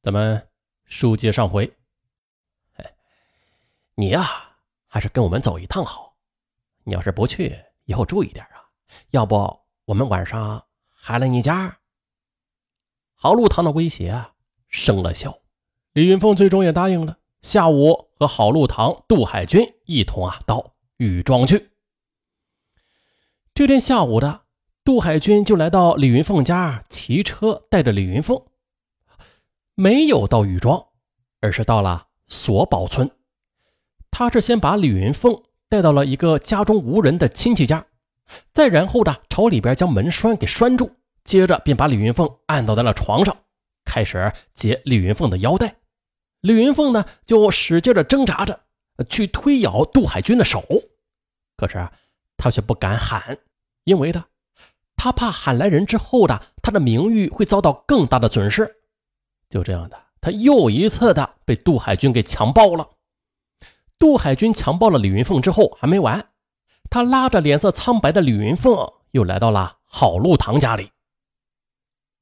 咱们书接上回，你呀，还是跟我们走一趟好。你要是不去，以后注意点啊。要不我们晚上还来你家。郝路堂的威胁啊生了效，李云凤最终也答应了。下午和郝路堂、杜海军一同啊到禹庄去。这天下午的，杜海军就来到李云凤家，骑车带着李云凤。没有到禹庄，而是到了索宝村。他是先把李云凤带到了一个家中无人的亲戚家，再然后呢，朝里边将门栓给拴住，接着便把李云凤按倒在了床上，开始解李云凤的腰带。李云凤呢，就使劲的挣扎着去推咬杜海军的手，可是他却不敢喊，因为呢，他怕喊来人之后的他的名誉会遭到更大的损失。就这样的，他又一次的被杜海军给强暴了。杜海军强暴了李云凤之后还没完，他拉着脸色苍白的李云凤又来到了郝路堂家里。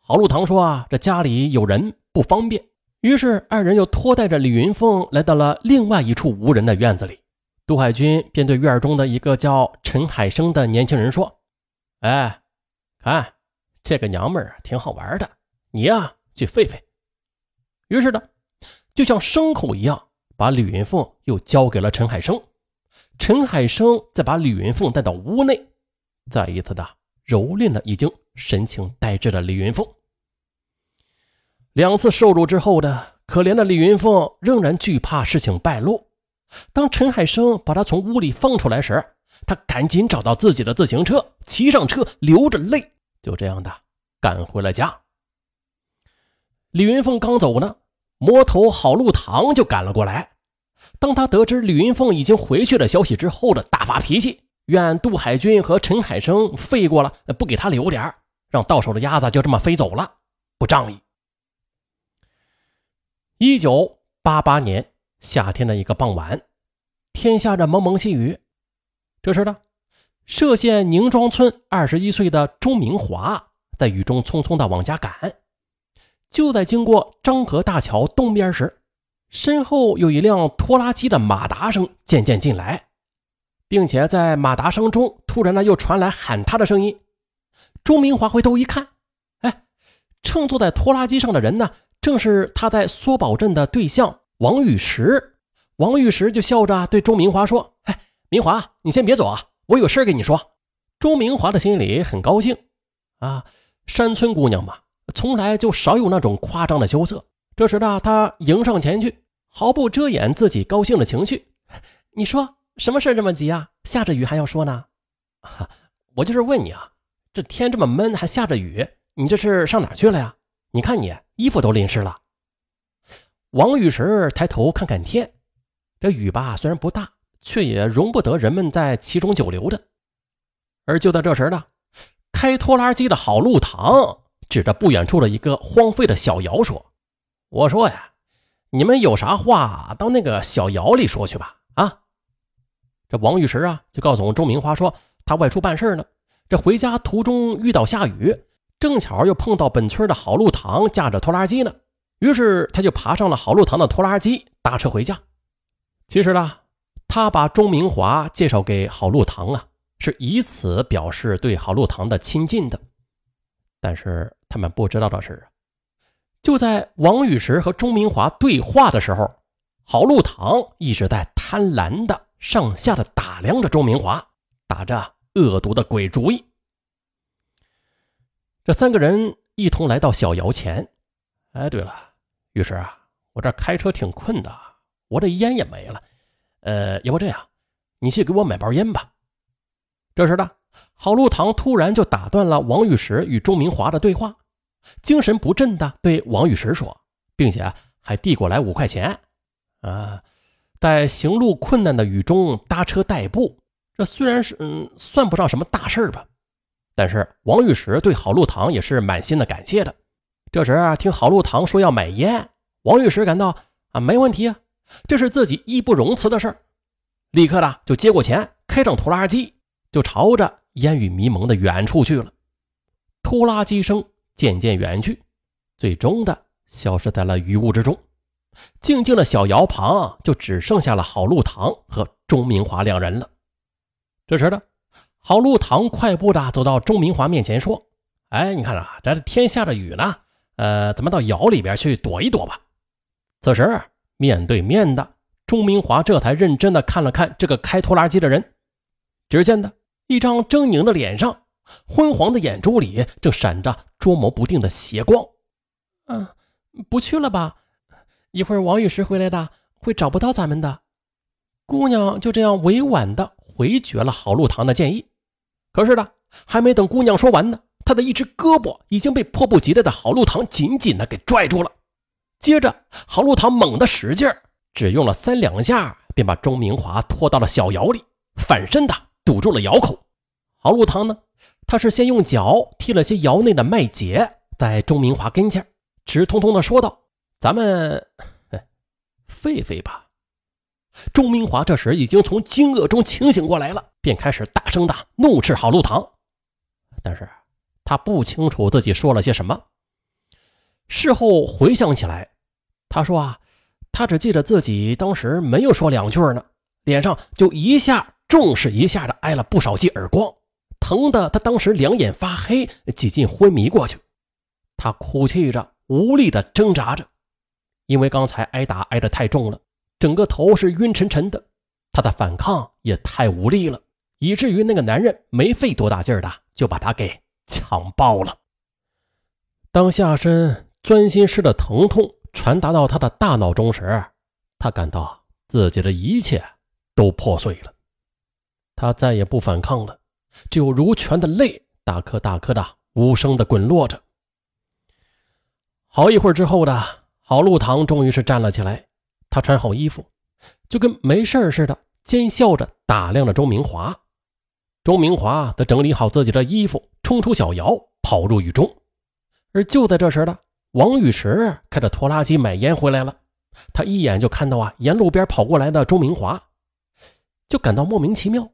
郝路堂说：“啊，这家里有人不方便。”于是二人又拖带着李云凤来到了另外一处无人的院子里。杜海军便对院中的一个叫陈海生的年轻人说：“哎，看这个娘们儿挺好玩的，你呀去废废。”于是呢，就像牲口一样，把李云凤又交给了陈海生。陈海生再把李云凤带到屋内，再一次的蹂躏了已经神情呆滞的李云凤。两次受辱之后的可怜的李云凤仍然惧怕事情败露。当陈海生把她从屋里放出来时，他赶紧找到自己的自行车，骑上车，流着泪，就这样的赶回了家。李云凤刚走呢。魔头郝路堂就赶了过来。当他得知李云凤已经回去的消息之后，的大发脾气，怨杜海军和陈海生废过了，不给他留点让到手的鸭子就这么飞走了，不仗义。一九八八年夏天的一个傍晚，天下着蒙蒙细雨。这时呢，歙县宁庄村二十一岁的钟明华在雨中匆匆的往家赶。就在经过漳河大桥东边时，身后有一辆拖拉机的马达声渐渐进来，并且在马达声中，突然呢又传来喊他的声音。钟明华回头一看，哎，乘坐在拖拉机上的人呢，正是他在缩宝镇的对象王玉石。王玉石就笑着对钟明华说：“哎，明华，你先别走啊，我有事跟你说。”钟明华的心里很高兴啊，山村姑娘嘛。从来就少有那种夸张的羞涩。这时呢，他迎上前去，毫不遮掩自己高兴的情绪。你说什么事这么急啊？下着雨还要说呢？我就是问你啊，这天这么闷，还下着雨，你这是上哪去了呀？你看你衣服都淋湿了。王玉石抬头看看天，这雨吧虽然不大，却也容不得人们在其中久留的。而就在这时呢，开拖拉机的郝路堂。指着不远处的一个荒废的小窑说：“我说呀，你们有啥话到那个小窑里说去吧。”啊，这王玉石啊就告诉周明华说，他外出办事呢，这回家途中遇到下雨，正巧又碰到本村的郝路堂驾着拖拉机呢，于是他就爬上了郝路堂的拖拉机，搭车回家。其实呢，他把钟明华介绍给郝路堂啊，是以此表示对郝路堂的亲近的。但是他们不知道的是，就在王玉石和钟明华对话的时候，郝路堂一直在贪婪的上下的打量着钟明华，打着恶毒的鬼主意。这三个人一同来到小窑前。哎，对了，玉石啊，我这开车挺困的，我这烟也没了。呃，要不这样，你去给我买包烟吧。这时呢。郝路堂突然就打断了王玉石与钟明华的对话，精神不振的对王玉石说，并且还递过来五块钱。啊，在行路困难的雨中搭车代步，这虽然是嗯算不上什么大事吧，但是王玉石对郝路堂也是满心的感谢的。这时听郝路堂说要买烟，王玉石感到啊没问题啊，这是自己义不容辞的事儿，立刻的就接过钱，开上拖拉机。就朝着烟雨迷蒙的远处去了，拖拉机声渐渐远去，最终的消失在了雨雾之中。静静的小窑旁就只剩下了郝路堂和钟明华两人了。这时呢，郝路堂快步的走到钟明华面前说：“哎，你看啊，这天下着雨呢，呃，咱们到窑里边去躲一躲吧。”此时面对面的钟明华这才认真的看了看这个开拖拉机的人，只见的一张狰狞的脸上，昏黄的眼珠里正闪着捉摸不定的邪光。嗯，不去了吧？一会儿王玉石回来的，会找不到咱们的。姑娘就这样委婉的回绝了郝路堂的建议。可是呢，还没等姑娘说完呢，她的一只胳膊已经被迫不及待的郝路堂紧紧的给拽住了。接着，郝路堂猛地使劲只用了三两下，便把钟明华拖到了小窑里，反身的堵住了窑口。郝路堂呢，他是先用脚踢了些窑内的麦秸，在钟明华跟前直通通的说道。咱们废废吧。钟明华这时已经从惊愕中清醒过来了，便开始大声的怒斥郝路堂。但是他不清楚自己说了些什么。事后回想起来，他说啊，他只记得自己当时没有说两句呢，脸上就一下重视一下的挨了不少记耳光，疼的他当时两眼发黑，几近昏迷过去。他哭泣着，无力的挣扎着。因为刚才挨打挨得太重了，整个头是晕沉沉的，他的反抗也太无力了，以至于那个男人没费多大劲儿的就把他给强暴了。当下身钻心式的疼痛传达到他的大脑中时，他感到自己的一切都破碎了，他再也不反抗了，只有如泉的泪大颗大颗的无声的滚落着。好一会儿之后的。郝路堂终于是站了起来，他穿好衣服，就跟没事似的，奸笑着打量着钟明华。钟明华则整理好自己的衣服，冲出小窑，跑入雨中。而就在这时的王玉石开着拖拉机买烟回来了，他一眼就看到啊，沿路边跑过来的钟明华，就感到莫名其妙，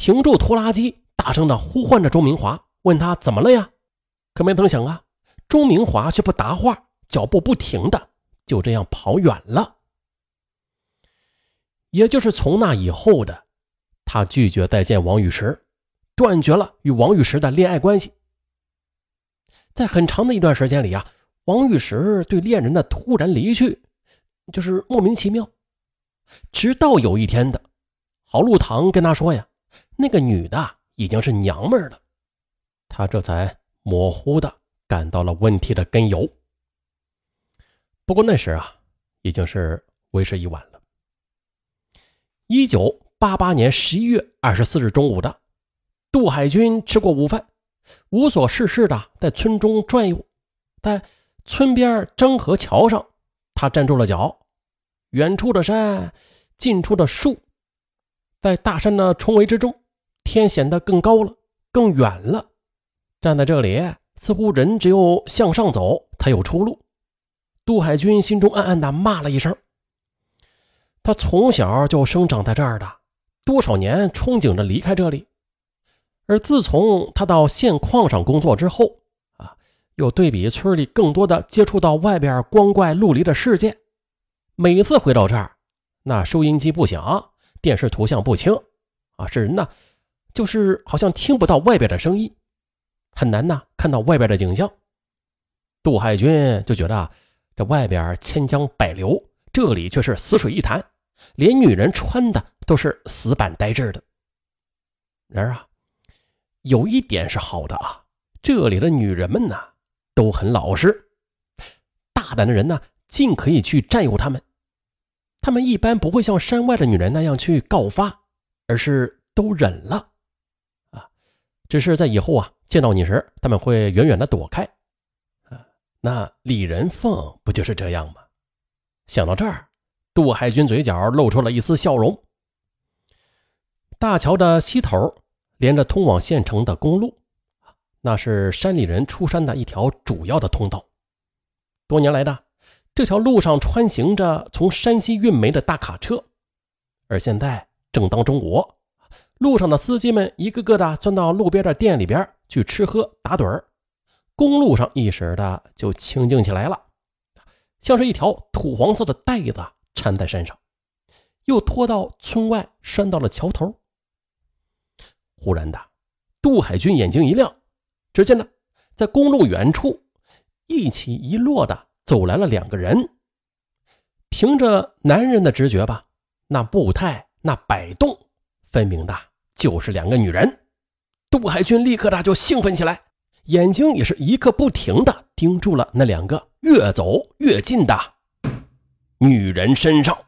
停住拖拉机，大声的呼唤着钟明华，问他怎么了呀？可没成想啊，钟明华却不答话。脚步不停的就这样跑远了，也就是从那以后的，他拒绝再见王玉石，断绝了与王玉石的恋爱关系。在很长的一段时间里啊，王玉石对恋人的突然离去就是莫名其妙。直到有一天的，郝路堂跟他说呀，那个女的已经是娘们了，他这才模糊的感到了问题的根由。不过那时啊，已经是为时已晚了。一九八八年十一月二十四日中午的，杜海军吃过午饭，无所事事的在村中转悠，在村边漳河桥上，他站住了脚。远处的山，近处的树，在大山的重围之中，天显得更高了，更远了。站在这里，似乎人只有向上走才有出路。杜海军心中暗暗的骂了一声。他从小就生长在这儿的，多少年憧憬着离开这里，而自从他到县矿上工作之后，啊，又对比村里更多的接触到外边光怪陆离的世界。每次回到这儿，那收音机不响，电视图像不清，啊，这人呢，就是好像听不到外边的声音，很难呐看到外边的景象。杜海军就觉得。这外边千江百流，这里却是死水一潭，连女人穿的都是死板呆滞的。然而啊，有一点是好的啊，这里的女人们呢都很老实，大胆的人呢尽可以去占有她们。他们一般不会像山外的女人那样去告发，而是都忍了啊，只是在以后啊见到你时，他们会远远的躲开。那李仁凤不就是这样吗？想到这儿，杜海军嘴角露出了一丝笑容。大桥的西头连着通往县城的公路，那是山里人出山的一条主要的通道。多年来的这条路上穿行着从山西运煤的大卡车，而现在正当中午，路上的司机们一个个的钻到路边的店里边去吃喝打盹儿。公路上一时的就清静起来了，像是一条土黄色的带子缠在身上，又拖到村外拴到了桥头。忽然的，杜海军眼睛一亮，只见呢，在公路远处一起一落的走来了两个人。凭着男人的直觉吧，那步态、那摆动，分明的就是两个女人。杜海军立刻的就兴奋起来，眼睛也是一刻不停的盯住了那两个越走越近的女人身上。